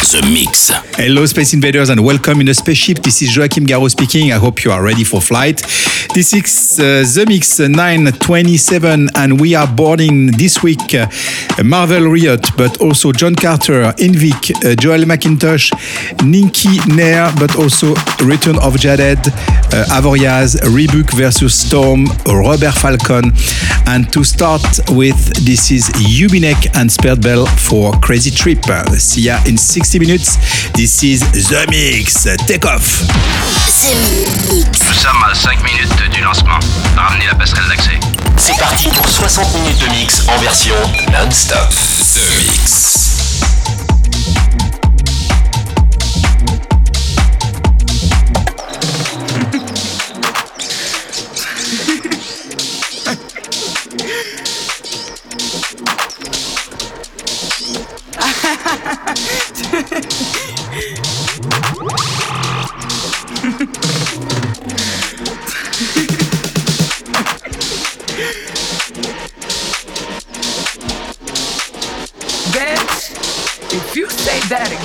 The Mix. Hello, Space Invaders, and welcome in a spaceship. This is Joachim Garraud speaking. I hope you are ready for flight. This is uh, Zemixx 927, and we are boarding this week uh, Marvel Riot, but also Jon Carter, Enveak, uh, Joel Macintosh, Nikki Nair, but also Return of Jaded, uh, Avoriaz, Rebuke versus Storm, Robert Falcon. And to start with, this is Hubinek and Sperbel for Crazy Trip. See ya in 60 minutes. This is The Mix. Take off. The Mix. Nous sommes à 5 minutes du lancement. Ramenez la passerelle d'accès. C'est parti pour 60 minutes de mix en version non-stop. The Mix.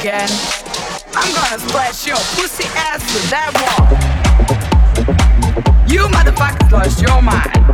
Again, I'm gonna splash your pussy ass with that wall. You motherfuckers lost your mind.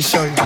Show you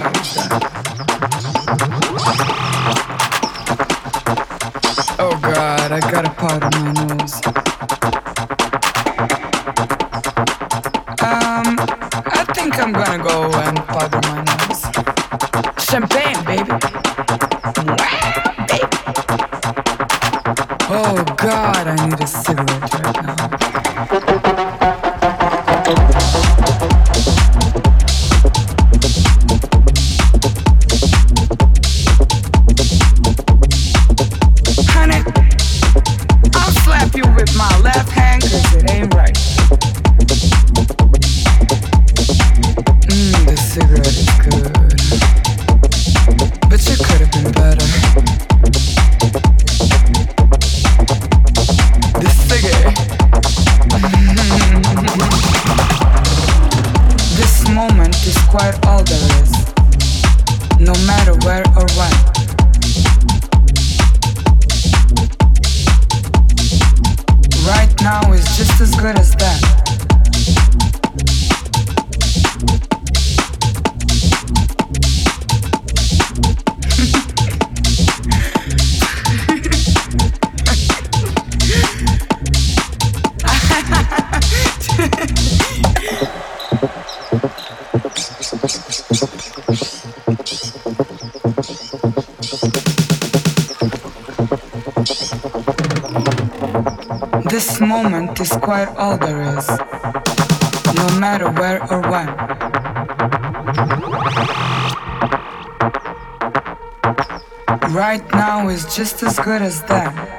No matter where or when. Right now is just as good as that.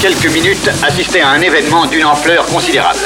Quelques minutes assister à un événement d'une ampleur considérable.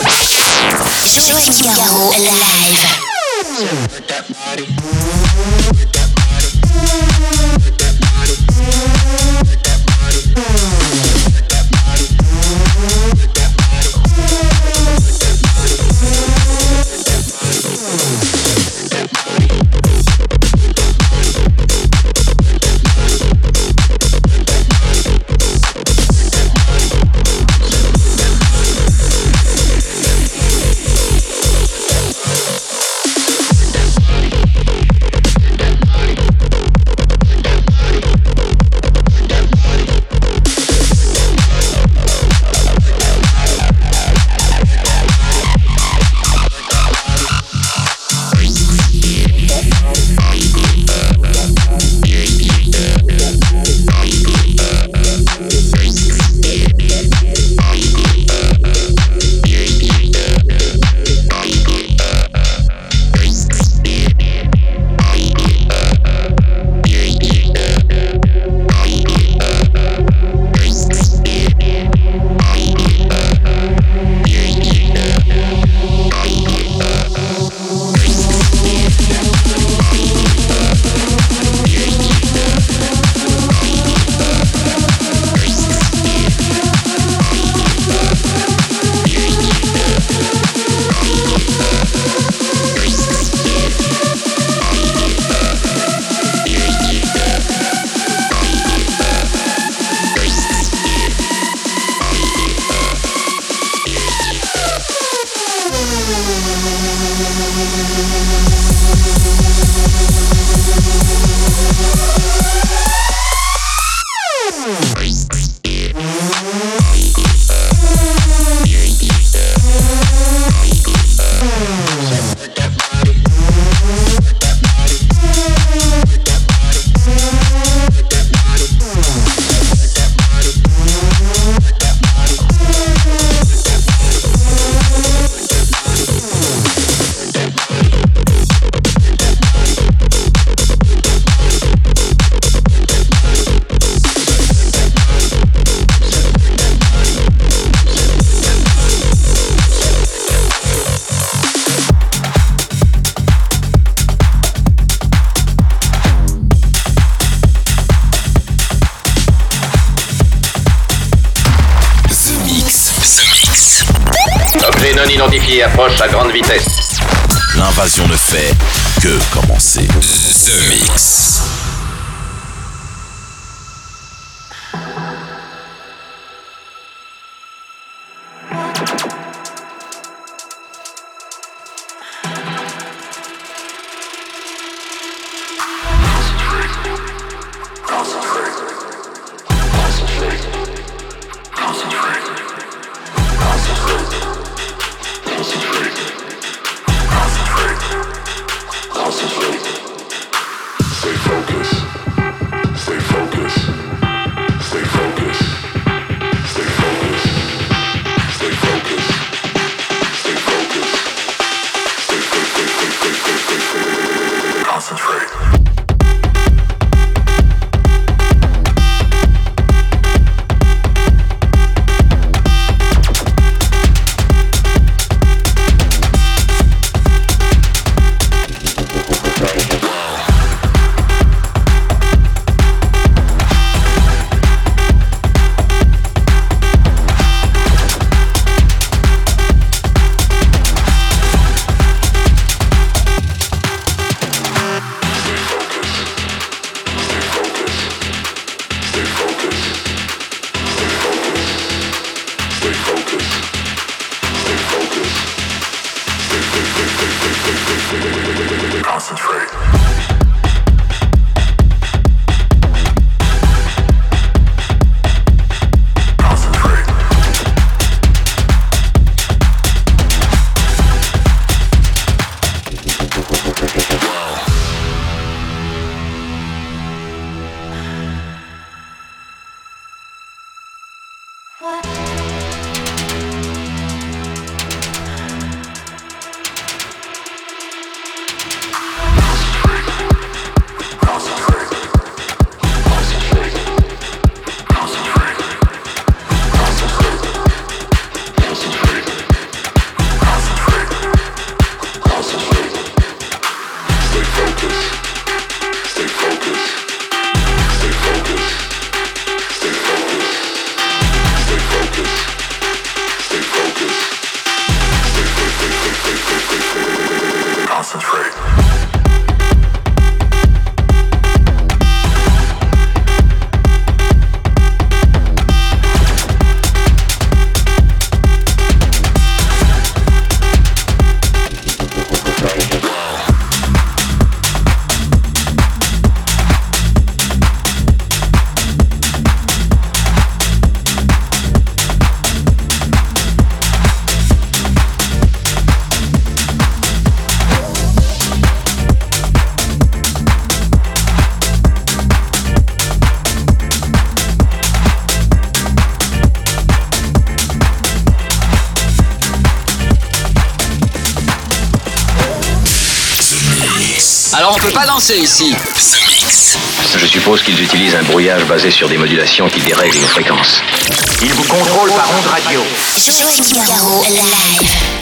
Ici. Je suppose qu'ils utilisent un brouillage basé sur des modulations qui dérèglent nos fréquences. Ils vous contrôlent par onde radio. Joachim Garraud, live.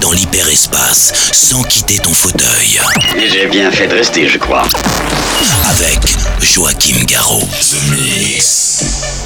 dans l'hyperespace sans quitter ton fauteuil. J'ai bien fait de rester, je crois. Avec Joachim Garraud. Mix.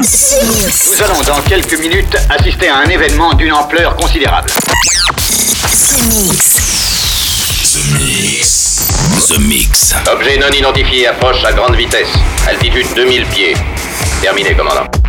Nous allons dans quelques minutes assister à un événement d'une ampleur considérable. The Mix. The Mix. Objet non identifié approche à grande vitesse. Altitude 2000 pieds. Terminé, commandant.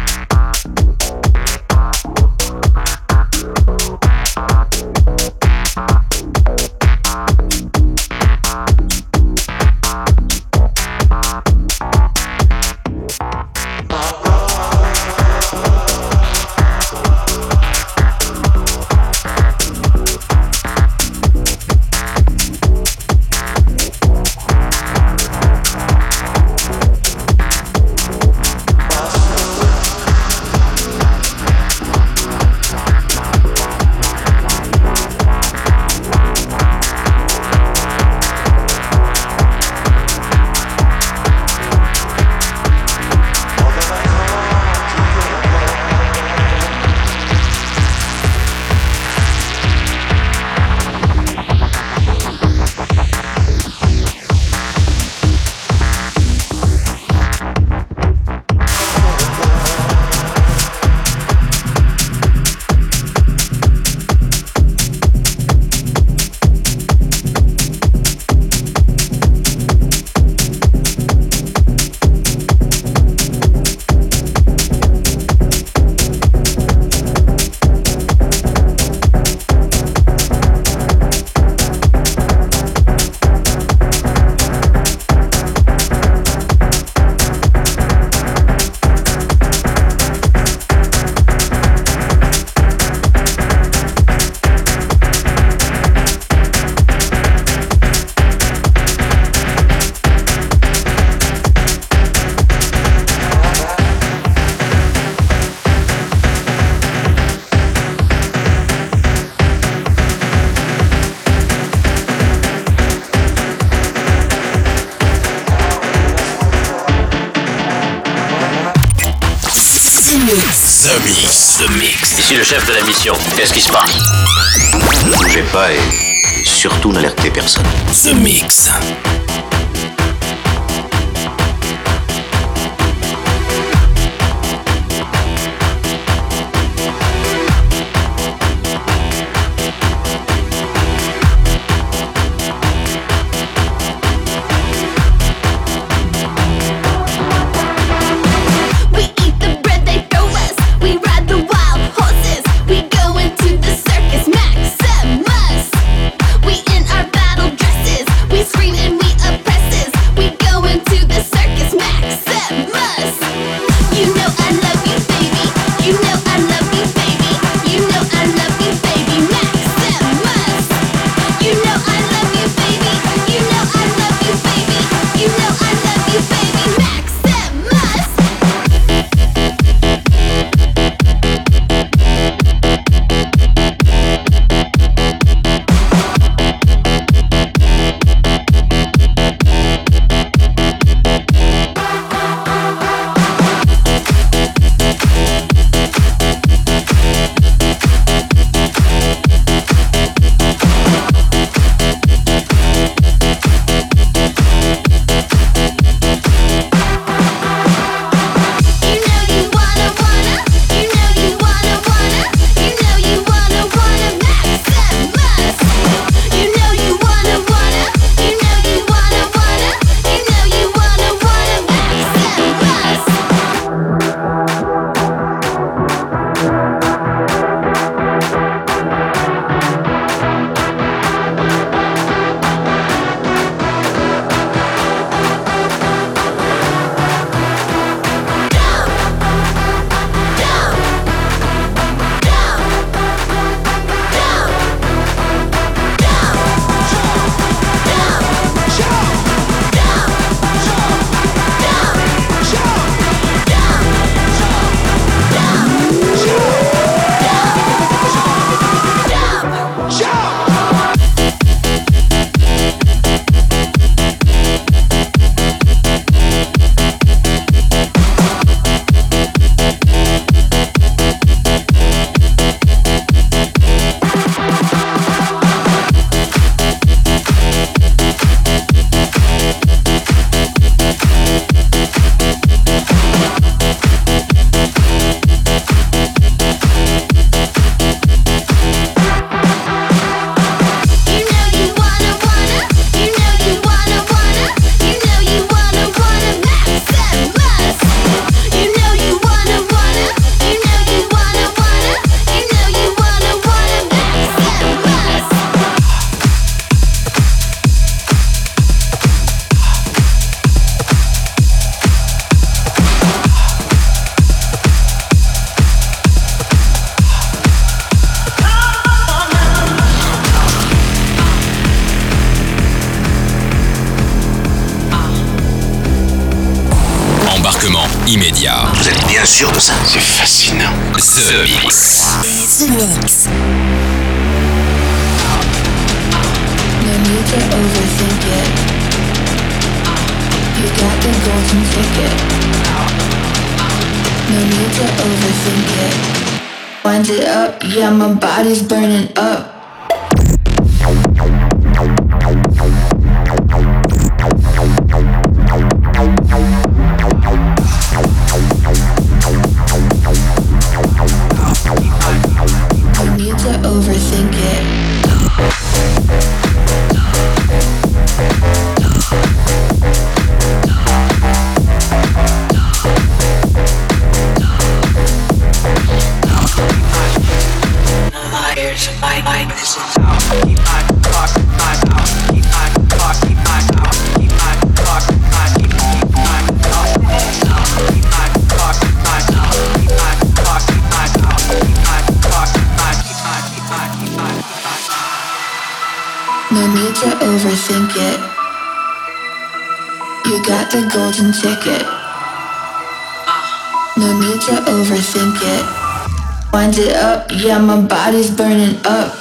Ici le chef de la mission. Qu'est-ce qui se passe? Ne Bougez pas et surtout n'alertez personne. The Mix. immédiat. Vous êtes bien sûr de ça C'est fascinant. The, Mix. The Mix. No need to overthink it. You got the golden ticket. No need to overthink it. Wind it up, yeah, my body's burning up. golden it. No need to overthink it. Wind it up, yeah, my body's burning up.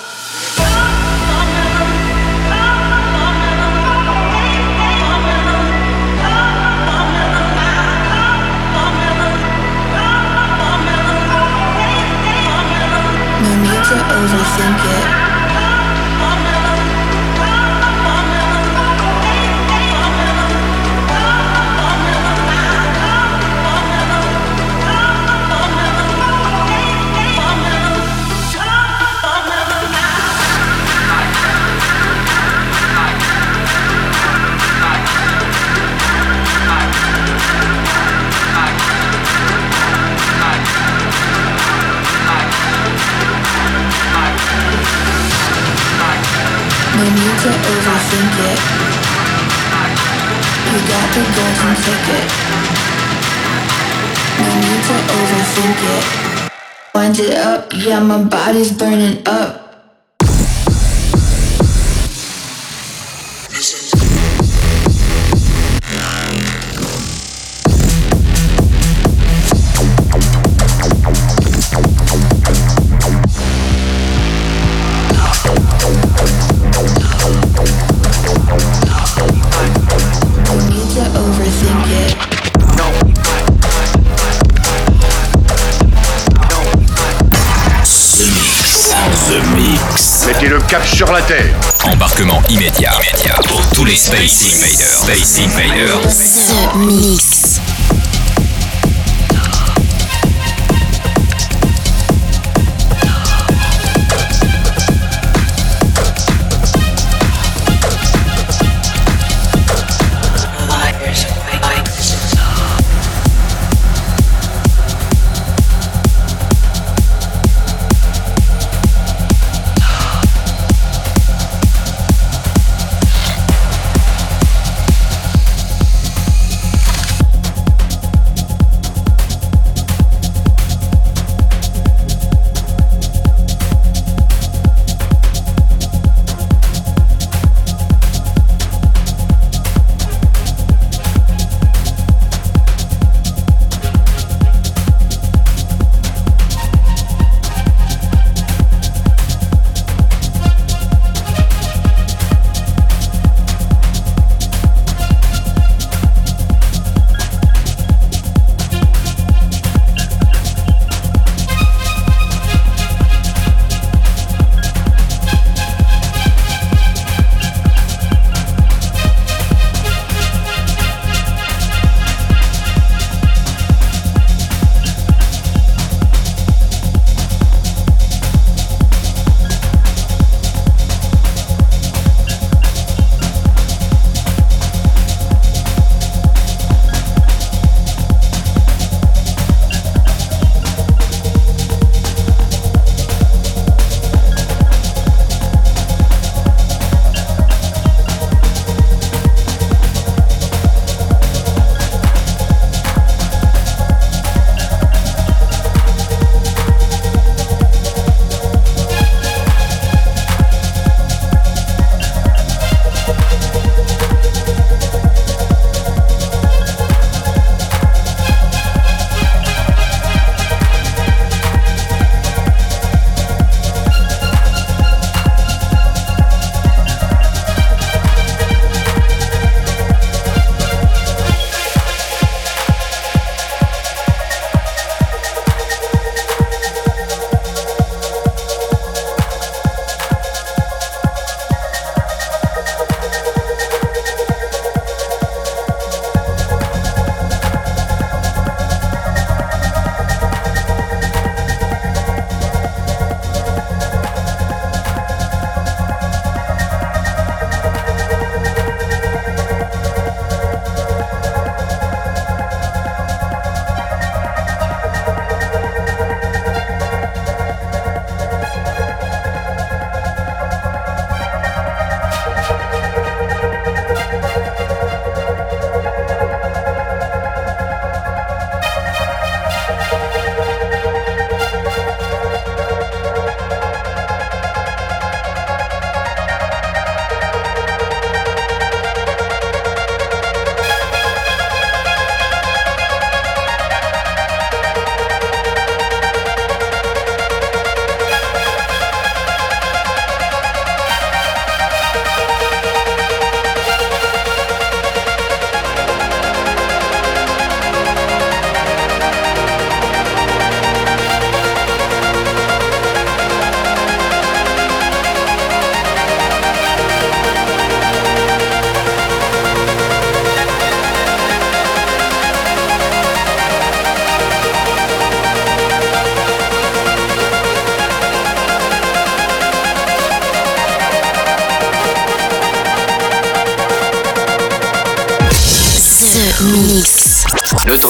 No need to overthink it. Golden ticket. No need to overthink it. Wind it up, yeah, my body's burning up. Immédiat pour tous les Space Invaders. Space Invaders. The. Mix.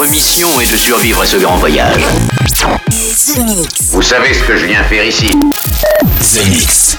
Notre mission est de survivre à ce grand voyage. The Mix. Vous savez ce que je viens faire ici The Mix.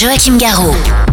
Joachim Garraud.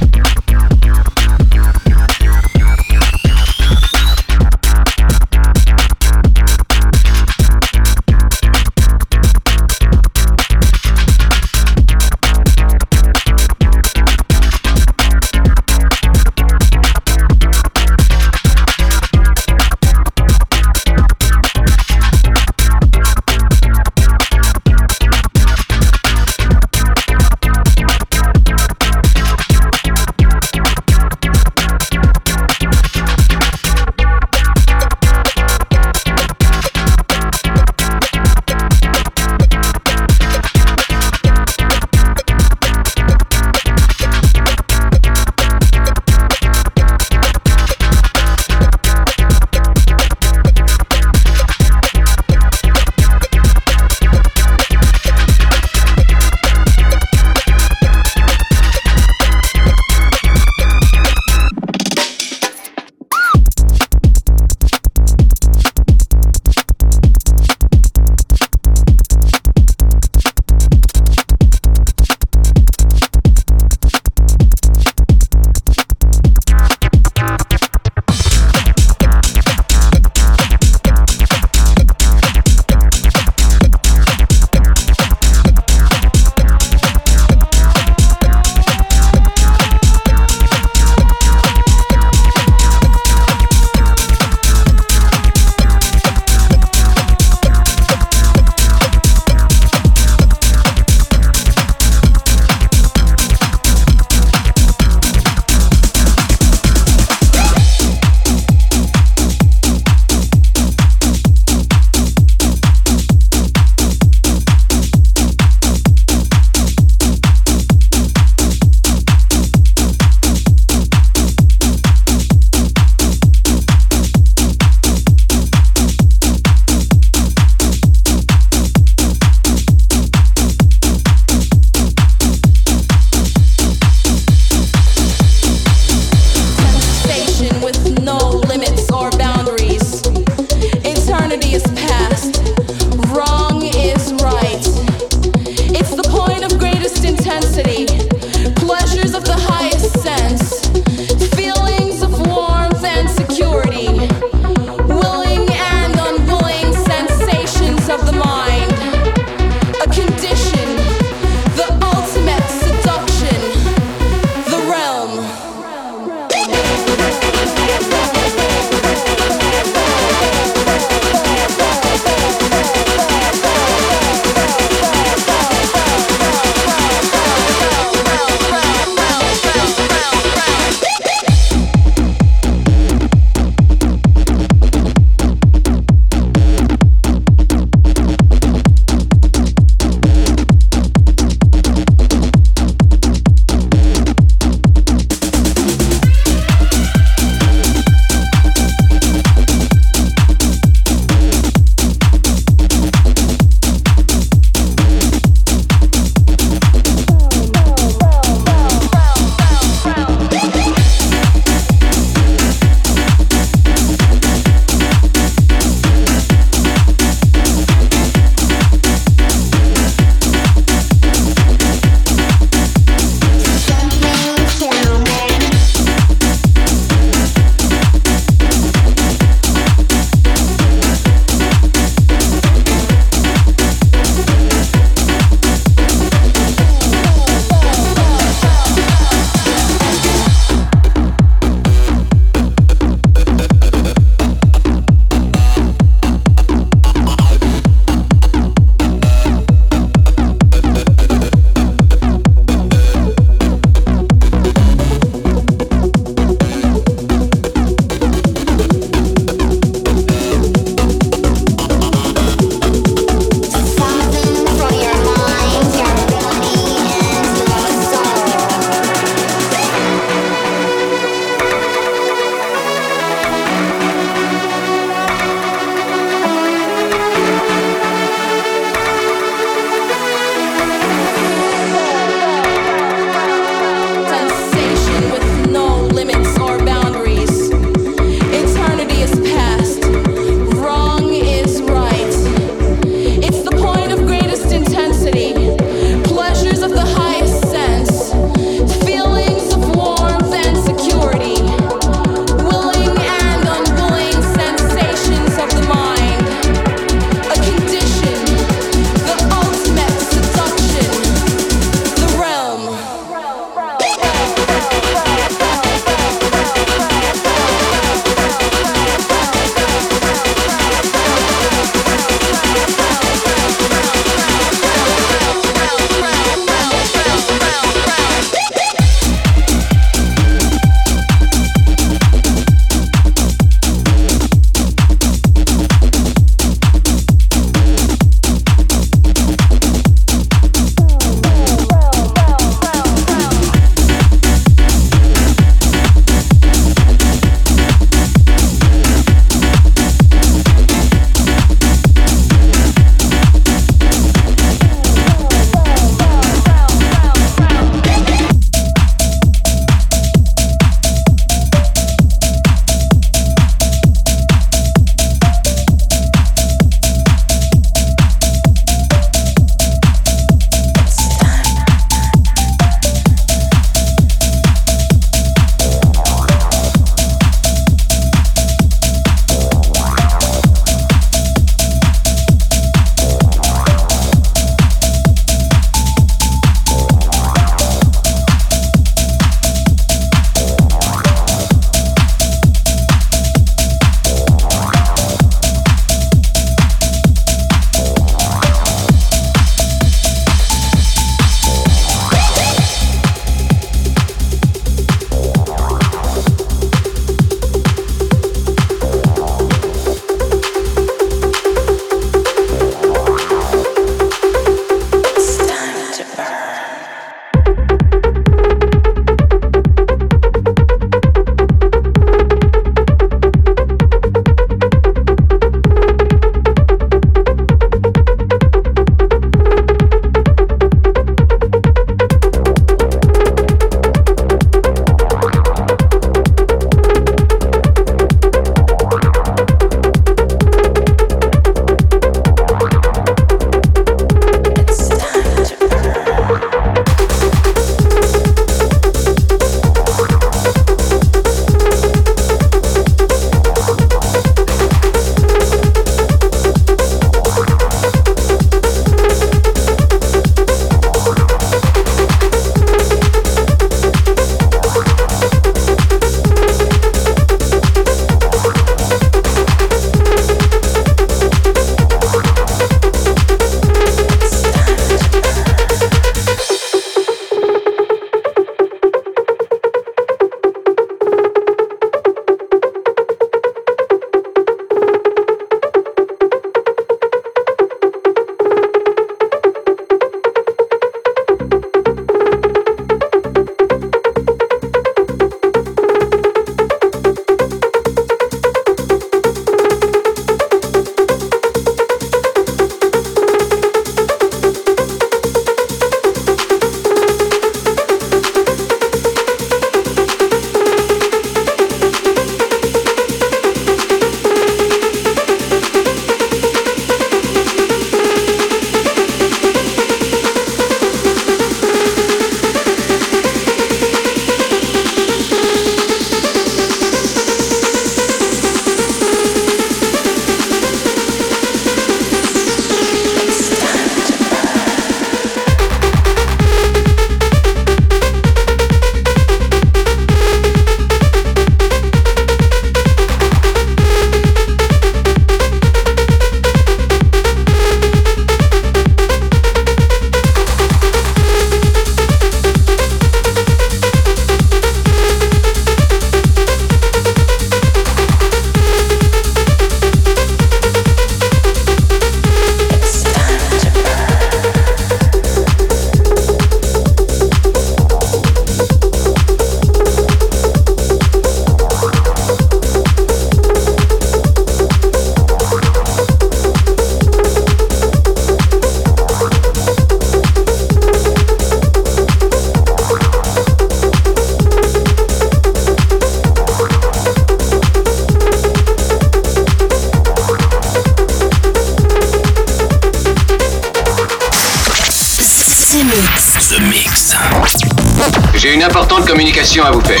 Importante communication à vous faire.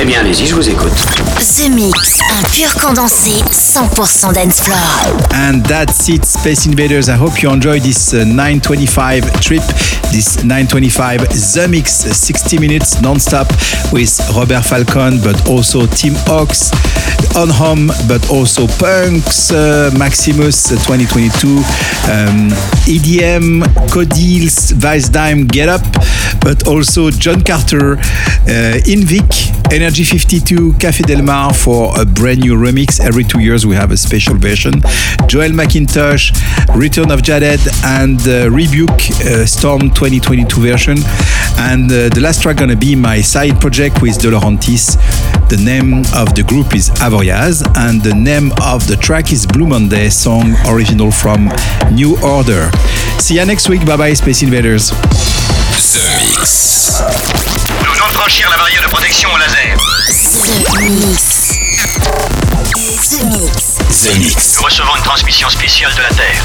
Eh bien, allez-y, je vous écoute. The Mix, un pur condensé 100% dance floor. And that's it, Space Invaders. I hope you enjoyed this uh, 925 trip, this 925 The Mix, 60 minutes non-stop with Robert Falcon, but also Tim Hox, On Home, but also PUNX, uh, Maximus uh, 2022, um, EDM, Codils, Vice Dime, Get Up, but also Jon Carter, uh, Enveak, Energy 52, Café Del Mar for a brand new remix. Every two years we have a special version. Joel Macintosh, Return of Jaded, and uh, Rebuke uh, Storm 2022 version. And uh, the last track gonna be my side project with De Laurentiis. The name of the group is Avoriaz, and the name of the track is Blue Monday, song original from New Order. See you next week. Bye bye, Space Invaders. The Mix. De franchir la barrière de protection au laser. The Mix. The Mix. The Mix. Nous recevons une transmission spéciale de la Terre.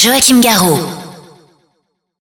Joachim Garraud.